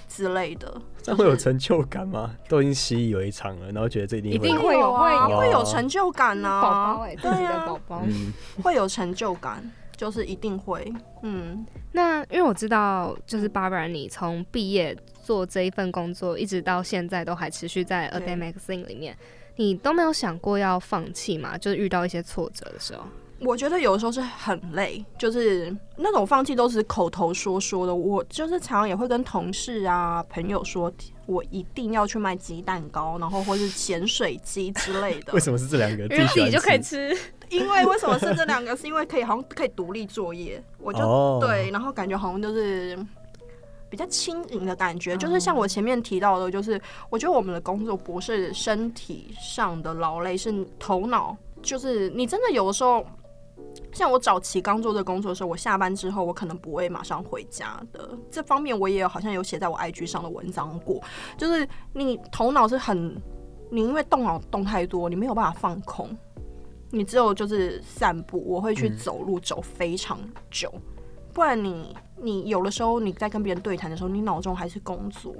之类的。[laughs] 这会有成就感吗？都已经习以为常了，然后觉得这一定一定会会有啊，会有会有成就感呐、宝宝哎，自己的对啊宝宝。嗯，会有成就感，就是一定会，嗯，那因为我知道，就是 Barbara，你从毕业做这一份工作，一直到现在都还持续在 A 对 Day Magazine 里面，你都没有想过要放弃吗？就是遇到一些挫折的时候，我觉得有时候是很累，就是那种放弃都是口头说说的。我就是常常也会跟同事啊、朋友说，我一定要去卖鸡蛋糕，然后或是咸水鸡之类的为。什么是这两个？[laughs] 因为自己就可以吃吃。因为为什么是这两个？是因为可以好像可以独立作业，我就、哦对，然后感觉好像就是比较轻盈的感觉。就是像我前面提到的，就是我觉得我们的工作不是身体上的劳累，是头脑，就是你真的有的时候。像我早期刚做这工作的时候，我下班之后我可能不会马上回家的。这方面我也有好像有写在我 IG 上的文章过，就是你头脑是很，你因为动脑动太多，你没有办法放空，你只有就是散步，我会去嗯走路走非常久，不然你你有的时候你在跟别人对谈的时候，你脑中还是工作，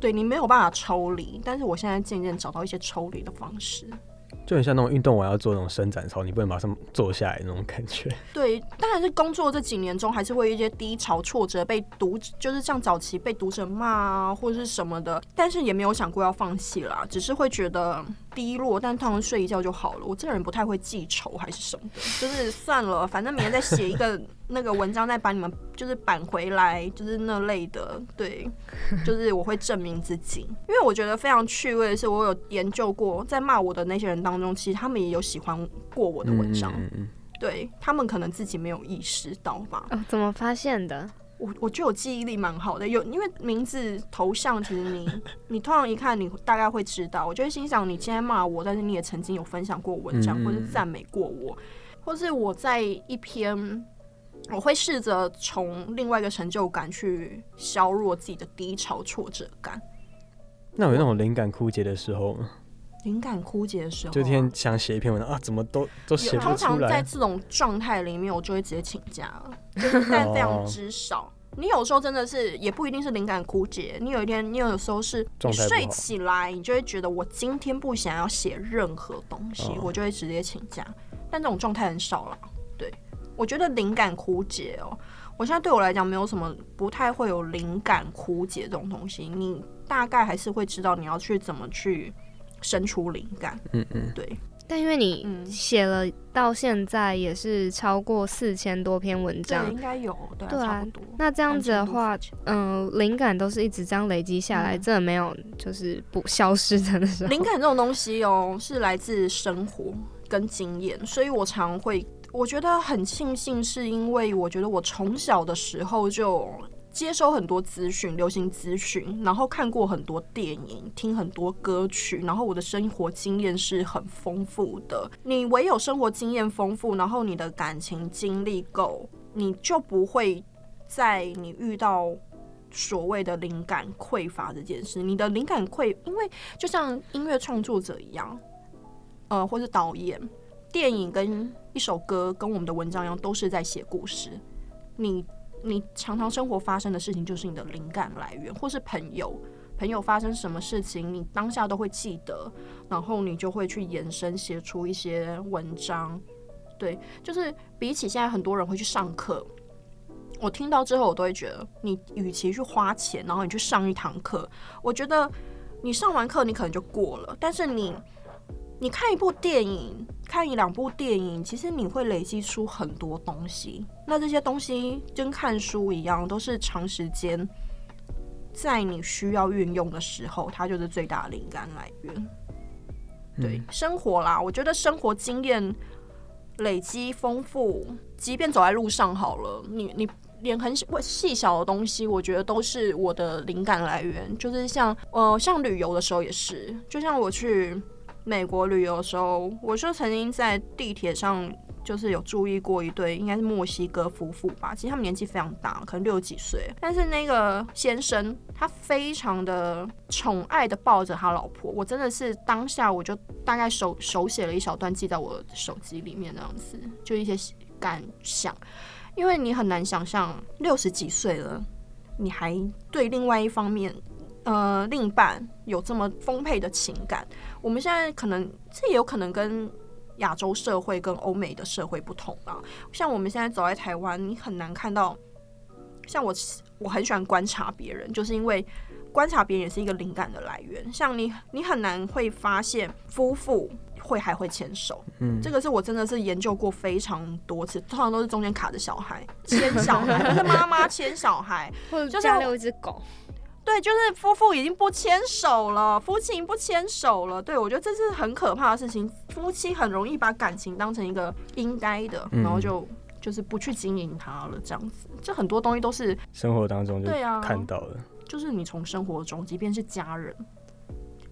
对你没有办法抽离。但是我现在渐渐找到一些抽离的方式。就很像那种运动完要做那种伸展操，你不能马上坐下来那种感觉。[laughs] 对，当然是工作这几年中，还是会有一些低潮、挫折，被读就是像早期被读者骂啊，或者是什么的，但是也没有想过要放弃啦，只是会觉得低落，但通常睡一觉就好了。我这个人不太会记仇还是什么的，就是算了，反正明天再写一个 [laughs] 那个文章，再把你们就是扳回来，就是那类的，对，就是我会证明自己，因为我觉得非常趣味的是，我有研究过，在骂我的那些人当中，其实他们也有喜欢过我的文章。对他们可能自己没有意识到吧。哦，怎么发现的？我我觉得我记忆力蛮好的，有因为名字头像，其实你 [laughs] 你通常一看你大概会知道。我就会心想，你今天骂我，但是你也曾经有分享过文章，嗯或是赞美过我，或是我在一篇。我会试着从另外一个成就感去削弱自己的低潮挫折感。那有那种灵感枯竭的时候吗，灵感枯竭的时候啊、就今天想写一篇文章啊，怎么都都写通不出来。常在这种状态里面，我就会直接请假了，[laughs] 就是但非常之少。你有时候真的是也不一定是灵感枯竭，你有一天，你有时候是你睡起来，你就会觉得我今天不想要写任何东西，哦我就会直接请假。但这种状态很少了。对，我觉得灵感枯竭哦，我现在对我来讲没有什么，不太会有灵感枯竭这种东西。你大概还是会知道你要去怎么去生出灵感。嗯嗯，对，但因为你嗯写了到现在也是超过四千多篇文章应，该有，对啊，对啊差不多。那这样子的话3000多，嗯，灵感都是一直这样累积下来，嗯真的没有就是不消失的那种。灵感这种东西哦，是来自生活跟经验，所以我常会，我觉得很庆幸，是因为我觉得我从小的时候就接收很多资讯，流行资讯，然后看过很多电影，听很多歌曲，然后我的生活经验是很丰富的。你唯有生活经验丰富，然后你的感情经历够，你就不会在你遇到。所谓的灵感匮乏这件事，你的灵感匮，因为就像音乐创作者一样，呃，或是导演，电影跟一首歌跟我们的文章一样，都是在写故事。你你常常生活发生的事情就是你的灵感来源，或是朋友。朋友发生什么事情，你当下都会记得，然后你就会去延伸写出一些文章。对，就是比起现在很多人会去上课，我听到之后我都会觉得，你与其去花钱，然后你去上一堂课，我觉得你上完课你可能就过了，但是你你看一部电影，看一两部电影，其实你会累积出很多东西。那这些东西跟看书一样，都是长时间。在你需要运用的时候，它就是最大的灵感来源。对，生活啦，我觉得生活经验累积丰富，即便走在路上好了，你你连很细小的东西，我觉得都是我的灵感来源。就是像呃，像旅游的时候也是，就像我去美国旅游的时候，我就曾经在地铁上。就是有注意过一对，应该是墨西哥夫妇吧。其实他们年纪非常大，可能六十几岁。但是那个先生，他非常的宠爱的抱着他老婆。我真的是当下我就大概手手写了一小段，记在我手机里面，那样子就一些感想。因为你很难想象六十几岁了，你还对另外一方面，呃，另一半有这么丰沛的情感。我们现在可能这也有可能跟。亚洲社会跟欧美的社会不同啊，像我们现在走在台湾，你很难看到。像我，我很喜欢观察别人，就是因为观察别人也是一个灵感的来源。像你，你很难会发现夫妇会还会牵手，嗯，这个是我真的是研究过非常多次，通常都是中间卡着小孩牵小孩，[laughs] 是妈妈牵小孩，或者家里有一只狗。对，就是夫妇已经不牵手了，夫妻已经不牵手了。对我觉得这是很可怕的事情，夫妻很容易把感情当成一个应该的，然后就就是不去经营它了，这样子。这很多东西都是生活当中就看到的，就是你从生活中，即便是家人，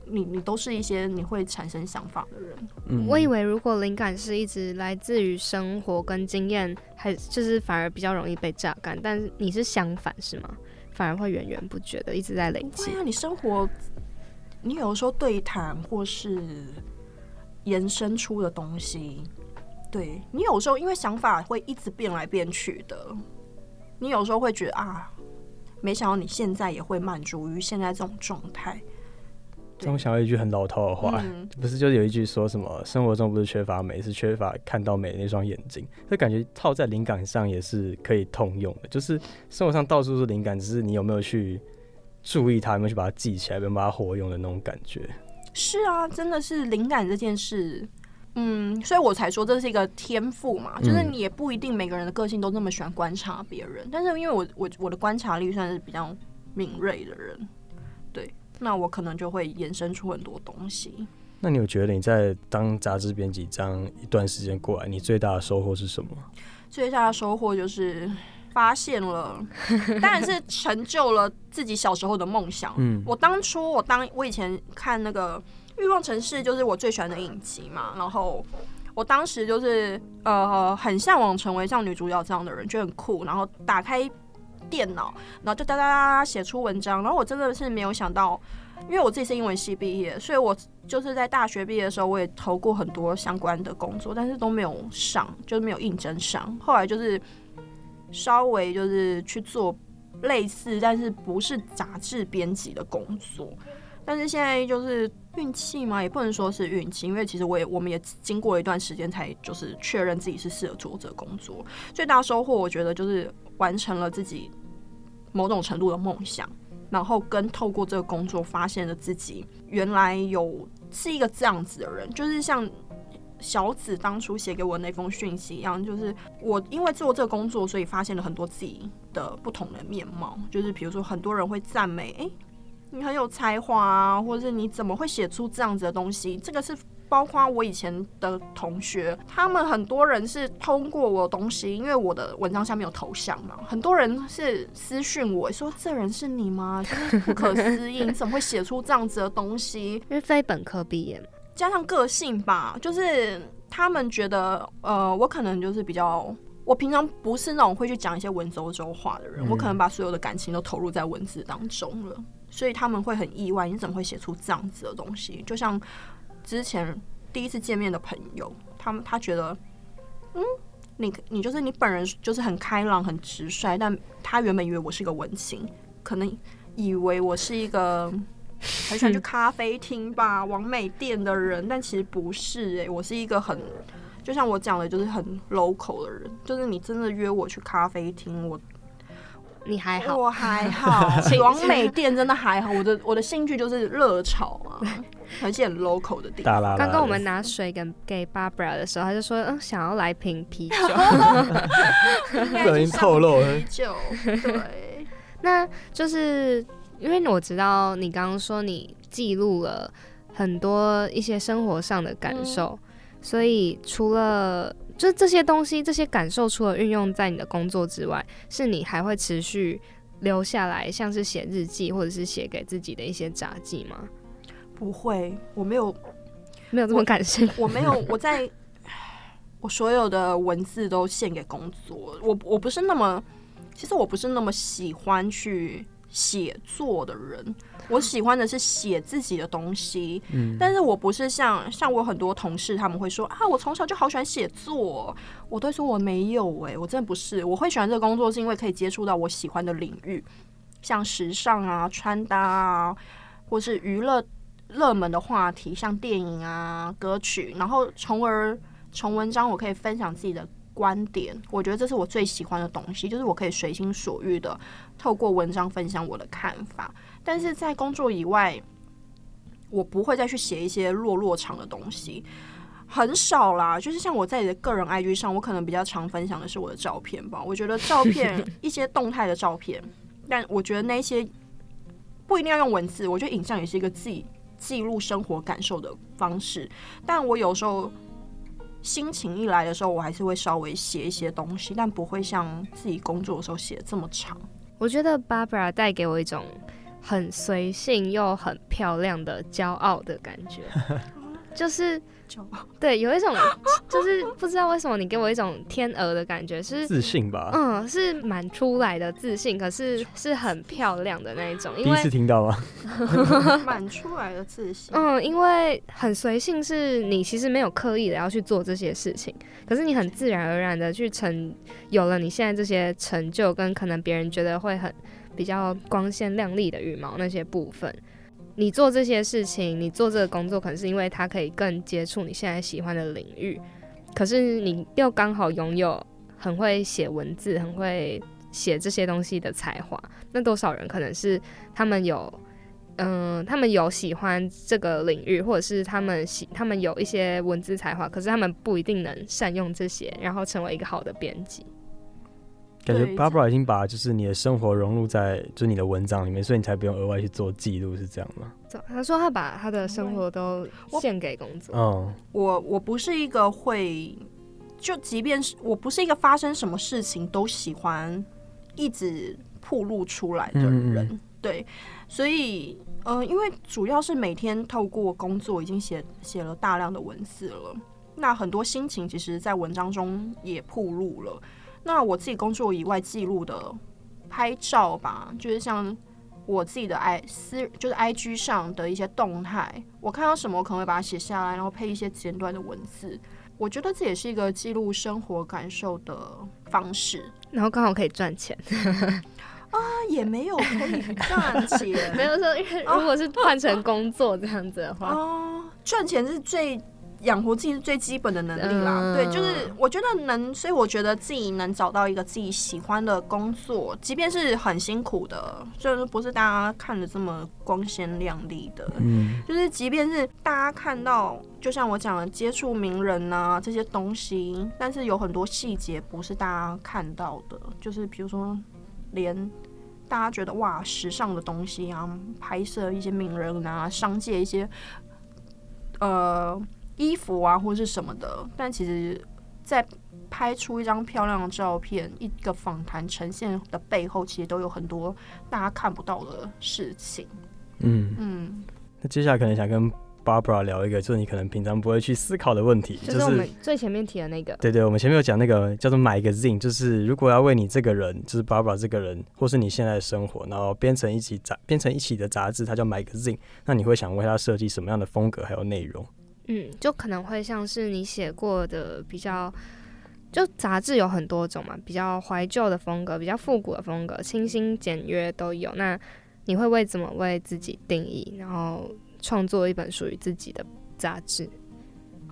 你你都是一些你会产生想法的人。嗯，我以为如果灵感是一直来自于生活跟经验，还就是反而比较容易被榨干，但是你是相反是吗？反而会源源不绝的一直在累积。对啊，你生活，你有时候对谈或是延伸出的东西，对你有时候因为想法会一直变来变去的，你有时候会觉得啊，没想到你现在也会满足于现在这种状态。我想到一句很老套的话，不是就是有一句说什么生活中不是缺乏美，是缺乏看到美的那双眼睛。这感觉套在灵感上也是可以通用的，就是生活上到处是灵感，只是你有没有去注意它，有没有去把它记起来，有没有把它活用的那种感觉。是啊，真的是灵感这件事，嗯，所以我才说这是一个天赋嘛，就是你也不一定每个人的个性都那么喜欢观察别人，但是因为我我我的观察力算是比较敏锐的人。那我可能就会延伸出很多东西。那你有觉得你在当杂志编辑这样一段时间过来，你最大的收获是什么？最大的收获就是发现了，当然是成就了自己小时候的梦想。嗯，我当初我当我以前看那个《欲望城市》，就是我最喜欢的影集嘛。然后我当时就是呃很向往成为像女主角这样的人，觉得很酷。然后打开。电脑，然后就哒哒哒写出文章，然后我真的是没有想到，因为我自己是英文系毕业，所以我就是在大学毕业的时候，我也投过很多相关的工作，但是都没有上，就是没有应征上。后来就是稍微就是去做类似，但是不是杂志编辑的工作。但是现在就是运气嘛，也不能说是运气，因为其实我也我们也经过一段时间才就是确认自己是适合做这个工作。最大收获，我觉得就是完成了自己。某种程度的梦想，然后跟透过这个工作发现了自己原来有是一个这样子的人，就是像小紫当初写给我那封讯息一样，就是我因为做这个工作，所以发现了很多自己的不同的面貌，就是比如说很多人会赞美，哎，你很有才华啊，或者是你怎么会写出这样子的东西，这个是。包括我以前的同学，他们很多人是通过我的东西，因为我的文章下面有头像嘛，很多人是私讯我说：“这人是你吗？” [laughs] 就是不可思议，你怎么会写出这样子的东西？因为非本科毕业，加上个性吧，就是他们觉得，呃，我可能就是比较，我平常不是那种会去讲一些文绉绉话的人，我可能把所有的感情都投入在文字当中了，所以他们会很意外，你怎么会写出这样子的东西？就像。之前第一次见面的朋友，他们他觉得，嗯，你你就是你本人就是很开朗、很直率，但他原本以为我是个文青，可能以为我是一个很喜欢去咖啡厅吧、完美店的人，但其实不是诶、我是一个很就像我讲的，就是很 local 的人，就是你真的约我去咖啡厅，我你还好，我还好，广 [laughs] 美店真的还好，我的我的兴趣就是热炒啊，[laughs] 而且很 local 的地方。刚刚我们拿水给给 Barbara 的时候，他就说，嗯，想要来瓶啤酒。[laughs] 不小心透露了啤酒，对，那就是因为我知道你刚刚说你记录了很多一些生活上的感受，所以除了就这些东西、这些感受，除了运用在你的工作之外，是你还会持续留下来，像是写日记或者是写给自己的一些杂记吗？不会，我没有，没有这么感性，我没有，我在我所有的文字都献给工作，我我不是那么，其实我不是那么喜欢去写作的人，我喜欢的是写自己的东西。嗯，但是我不是像像我很多同事他们会说啊，我从小就好喜欢写作，我都说我没有诶、我真的不是，我会喜欢这个工作是因为可以接触到我喜欢的领域，像时尚啊、穿搭啊，或是娱乐热门的话题，像电影啊、歌曲，然后从而从文章我可以分享自己的观点，我觉得这是我最喜欢的东西，就是我可以随心所欲的透过文章分享我的看法。但是在工作以外，我不会再去写一些落落长的东西，很少啦。就是像我在你的个人 [laughs] IG 上，我可能比较常分享的是我的照片吧。我觉得照片一些动态的照片，但我觉得那些不一定要用文字，我觉得影像也是一个自己记录生活感受的方式。但我有时候心情一来的时候，我还是会稍微写一些东西，但不会像自己工作的时候写的这么长。我觉得 Barbara 带给我一种很随性又很漂亮的骄傲的感觉，[laughs] 就是骄傲 [laughs] 对，有一种就是不知道为什么你给我一种天鹅的感觉，是自信吧？嗯，是满出来的自信，可是是很漂亮的那一种，因第一次为听到吗？满出来的自信。嗯，因为很随性，是你其实没有刻意的要去做这些事情，可是你很自然而然的去成有了你现在这些成就，跟可能别人觉得会很比较光鲜亮丽的羽毛那些部分。你做这些事情，你做这个工作，可能是因为它可以更接触你现在喜欢的领域，可是你又刚好拥有很会写文字、很会写这些东西的才华。那多少人可能是他们有，嗯、他们有喜欢这个领域，或者是他们喜，他们有一些文字才华，可是他们不一定能善用这些，然后成为一个好的编辑。感觉对 Barbara 已经把就是你的生活融入在就是你的文章里面，所以你才不用额外去做记录，是这样吗？他说他把他的生活都献给工作。嗯，我我不是一个会，就即便是我不是一个发生什么事情都喜欢一直铺露出来的人，嗯嗯对，所以呃，因为主要是每天透过工作已经写写了大量的文字了，那很多心情其实在文章中也铺露了。那我自己工作以外记录的拍照吧，就是像我自己的 i 私就是 i g 上的一些动态，我看到什么我可能会把它写下来，然后配一些简短的文字。我觉得这也是一个记录生活感受的方式。然后刚好可以赚钱，[laughs] 啊也没有可以赚钱，[laughs] 没有说，因为如果是换成工作这样子的话，哦，赚钱是最养活自己是最基本的能力啦。嗯对，就是我觉得能，所以我觉得自己能找到一个自己喜欢的工作，即便是很辛苦的，就是不是大家看的这么光鲜亮丽的。嗯，就是即便是大家看到，就像我讲的接触名人呐、这些东西，但是有很多细节不是大家看到的，就是比如说连大家觉得哇时尚的东西啊，拍摄一些名人啊，商界一些呃衣服啊或是什么的，但其实，在拍出一张漂亮的照片，一个访谈呈现的背后，其实都有很多大家看不到的事情。嗯，嗯。那接下来可能想跟 Barbara 聊一个，就是你可能平常不会去思考的问题，就是我们最前面提的那个，对对，我们前面有讲那个叫做买一个 zine，就是如果要为你这个人，就是 Barbara 这个人，或是你现在的生活，然后编成一起杂，编成一起的杂志，它叫买一个 zine，那你会想为它设计什么样的风格还有内容？嗯，就可能会像是你写过的比较就杂志有很多种嘛，比较怀旧的风格，比较复古的风格，清新简约都有。那你会为怎么为自己定义，然后创作一本属于自己的杂志？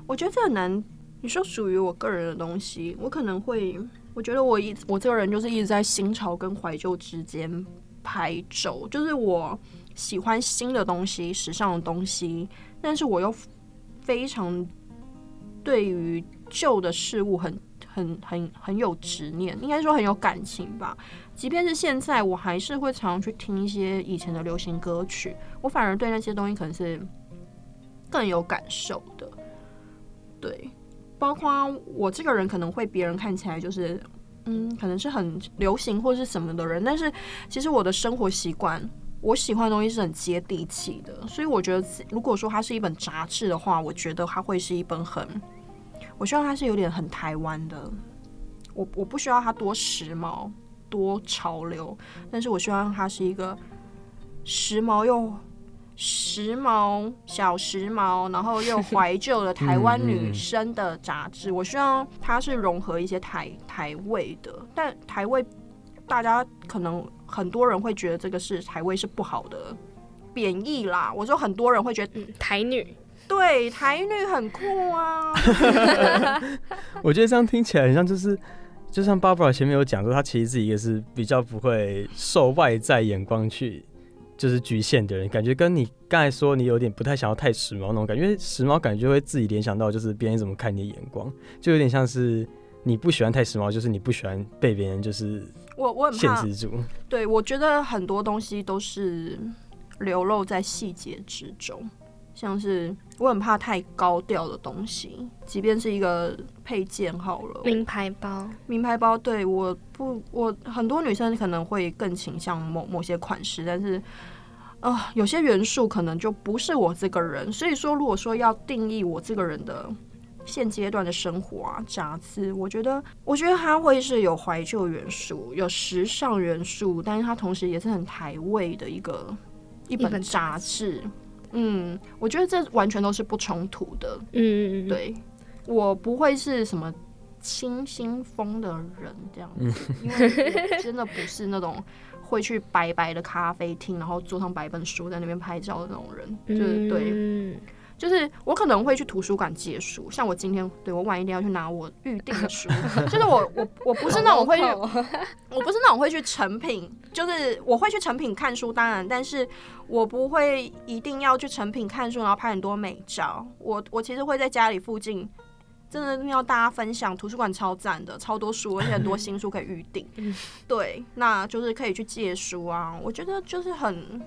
我觉得这很难。你说属于我个人的东西，我可能会，我觉得我一我这个人就是一直在新潮跟怀旧之间拍轴，就是我喜欢新的东西、时尚的东西，但是我又非常对于旧的事物很。很很很有执念，应该说很有感情吧。即便是现在，我还是会常去听一些以前的流行歌曲。我反而对那些东西可能是更有感受的。对，包括我这个人可能会别人看起来就是嗯，可能是很流行或是什么的人，但是其实我的生活习惯，我喜欢的东西是很接地气的。所以我觉得，如果说它是一本杂志的话，我觉得它会是一本很。我希望它是有点很台湾的，我我不需要它多时髦、多潮流，但是我希望它是一个时髦又时髦、小时髦，然后又怀旧的台湾女生的杂志。我希望它是融合一些台台味的，但台味大家可能很多人会觉得这个是台味是不好的贬义啦。我说很多人会觉得台女。对，台女很酷啊！[laughs] 我觉得这样听起来很像，就是就像 Barbara 前面有讲说，她其实自己也是比较不会受外在眼光去就是局限的人，感觉跟你刚才说你有点不太想要太时髦那种感觉，因为时髦感觉会自己联想到就是别人怎么看你的眼光，就有点像是你不喜欢太时髦，就是你不喜欢被别人就是我我很限制住。对，我觉得很多东西都是流露在细节之中。像是我很怕太高调的东西，即便是一个配件好了，名牌包，名牌包，对我不，我很多女生可能会更倾向某某些款式，但是啊，有些元素可能就不是我这个人。所以说，如果说要定义我这个人的现阶段的生活啊，杂志，我觉得，我觉得它会是有怀旧元素，有时尚元素，但是它同时也是很台味的一个一本杂志。嗯，我觉得这完全都是不冲突的。嗯嗯嗯，对我不会是什么清新风的人这样子，因为真的不是那种会去白白的咖啡厅，然后坐上白本书在那边拍照的那种人，就是对。就是我可能会去图书馆借书，像我今天对我晚一点要去拿我预定的书。[laughs] 就是我我我不是那种会去，我不是那种会去成品，就是我会去成品看书，当然，但是我不会一定要去成品看书，然后拍很多美照。我我其实会在家里附近，真的要大家分享，图书馆超赞的，超多书，而且很多新书可以预定。对，那就是可以去借书啊。我觉得就是很。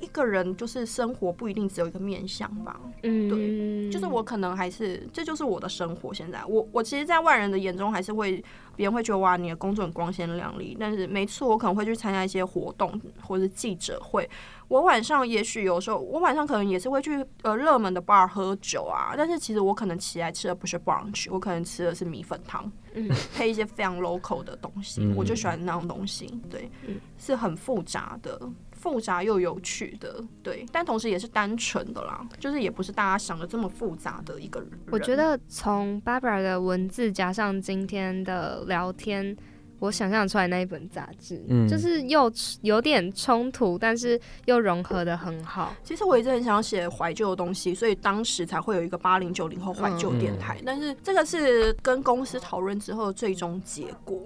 一个人就是生活不一定只有一个面相吧，嗯，对，就是我可能还是这就是我的生活。现在我我其实，在外人的眼中还是会别人会觉得哇，你的工作很光鲜亮丽。但是没错我可能会去参加一些活动或者记者会，我晚上也许有时候我晚上可能也是会去呃热门的 bar 喝酒啊。但是其实我可能起来吃的不是 brunch，我可能吃的是米粉汤，嗯，配一些非常 local 的东西，我就喜欢那种东西，对，是很复杂的。复杂又有趣的，对，但同时也是单纯的啦，就是也不是大家想的这么复杂的一个人。我觉得从 Barbara 的文字加上今天的聊天，我想象出来那一本杂志，嗯，就是又有点冲突，但是又融合的很好。其实我一直很想写怀旧的东西，所以当时才会有一个八零九零后怀旧电台，但是这个是跟公司讨论之后的最终结果。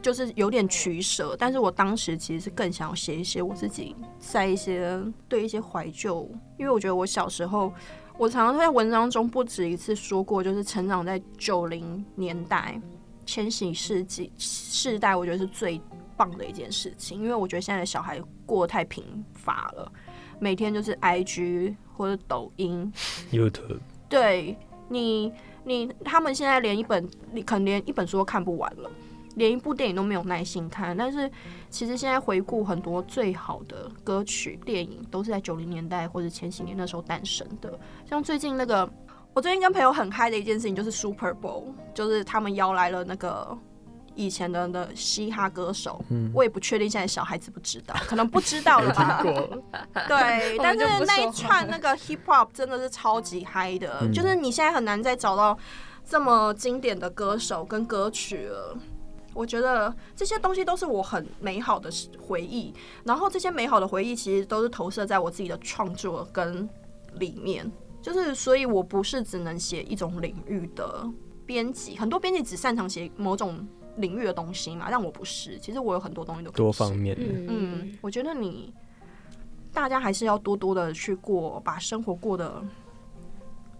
就是有点取舍，但是我当时其实是更想要写一些我自己在一些对一些怀旧，因为我觉得我小时候，我常常在文章中不止一次说过，就是成长在九零年代、千禧世纪世代，我觉得是最棒的一件事情，因为我觉得现在的小孩过得太贫乏了，每天就是 IG 或者抖音、YouTube，对你，你他们现在连一本，你可能连一本书都看不完了。连一部电影都没有耐心看，但是其实现在回顾很多最好的歌曲、电影，都是在九零年代或者前几年那时候诞生的。像最近那个，我最近跟朋友很嗨的一件事情就是 Super Bowl，就是他们邀来了那个以前的的嘻哈歌手。嗯，我也不确定现在小孩子不知道，可能不知道 [laughs] 了吧？[laughs] 对，但是那一串那个 Hip Hop 真的是超级嗨的，就是你现在很难再找到。这么经典的歌手跟歌曲了。我觉得这些东西都是我很美好的回忆，然后这些美好的回忆其实都是投射在我自己的创作跟里面，就是所以我不是只能写一种领域的编辑，很多编辑只擅长写某种领域的东西嘛，但我不是，其实我有很多东西都可以多方面的。嗯，我觉得你大家还是要多多的去过，把生活过得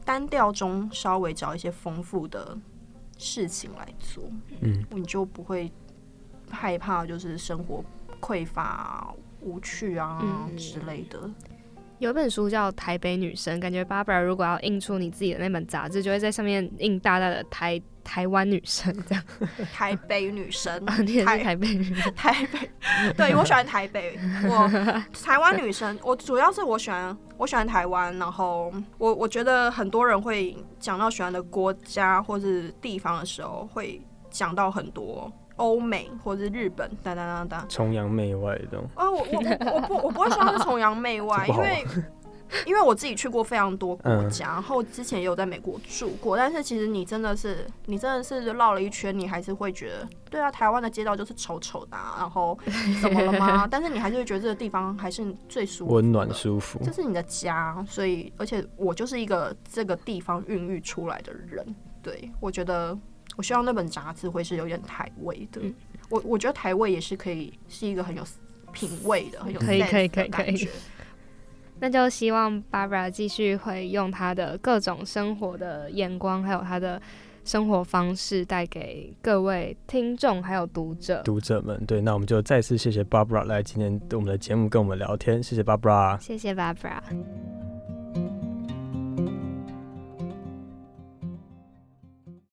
单调中稍微找一些丰富的事情来做，嗯，你就不会害怕就是生活匮乏、无趣啊嗯之类的。有一本书叫《台北女生》，感觉 Barbara 如果要印出你自己的那本杂志，就会在上面印大大的台台湾女生这样。[laughs] [laughs] 台北女生，你也是台台北女生，[laughs] 台北，对我喜欢台北。我台湾女生，我主要是我喜欢我喜欢台湾，然后我我觉得很多人会讲到喜欢的国家或是地方的时候，会讲到很多欧美或是日本，哒哒哒哒。崇洋媚外的这种，呃，我我我我不我不会说它是崇洋媚外，因为因为我自己去过非常多国家，然后之前也有在美国住过，但是其实你真的是你真的是绕了一圈，你还是会觉得，对啊，台湾的街道就是丑丑的、啊，然后 [laughs] 怎么了吗？但是你还是会觉得这个地方还是最舒服，温暖舒服这。是你的家，所以而且我就是一个这个地方孕育出来的人，对我觉得我希望那本杂志会是有点台味的，嗯我我觉得台味也是可以是一个很有品味的，很有可以可以可以可以的感觉那就希望 Barbara 继续会用她的各种生活的眼光，还有她的生活方式，带给各位听众还有读者。读者们，对，那我们就再次谢谢 Barbara 来今天我们的节目跟我们聊天，谢谢 Barbara。谢谢 Barbara。